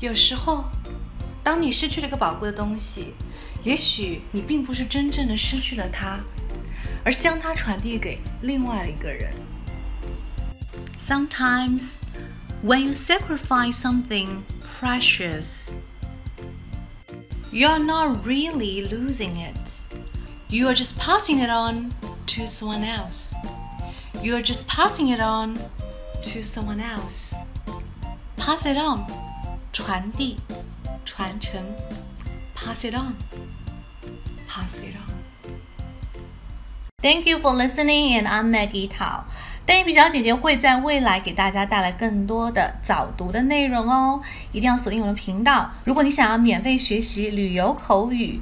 有时候，当你失去了一个宝贵的东西，也许你并不是真正的失去了它，而是将它传递给另外一个人。Sometimes, when you sacrifice something precious, you are not really losing it. You are just passing it on to someone else. You are just passing it on to someone else. Pass it on. 传递、传承，pass it on，pass it on。Thank you for listening, and I'm Maggie Tao。邓一皮小姐姐会在未来给大家带来更多的早读的内容哦，一定要锁定我的频道。如果你想要免费学习旅游口语，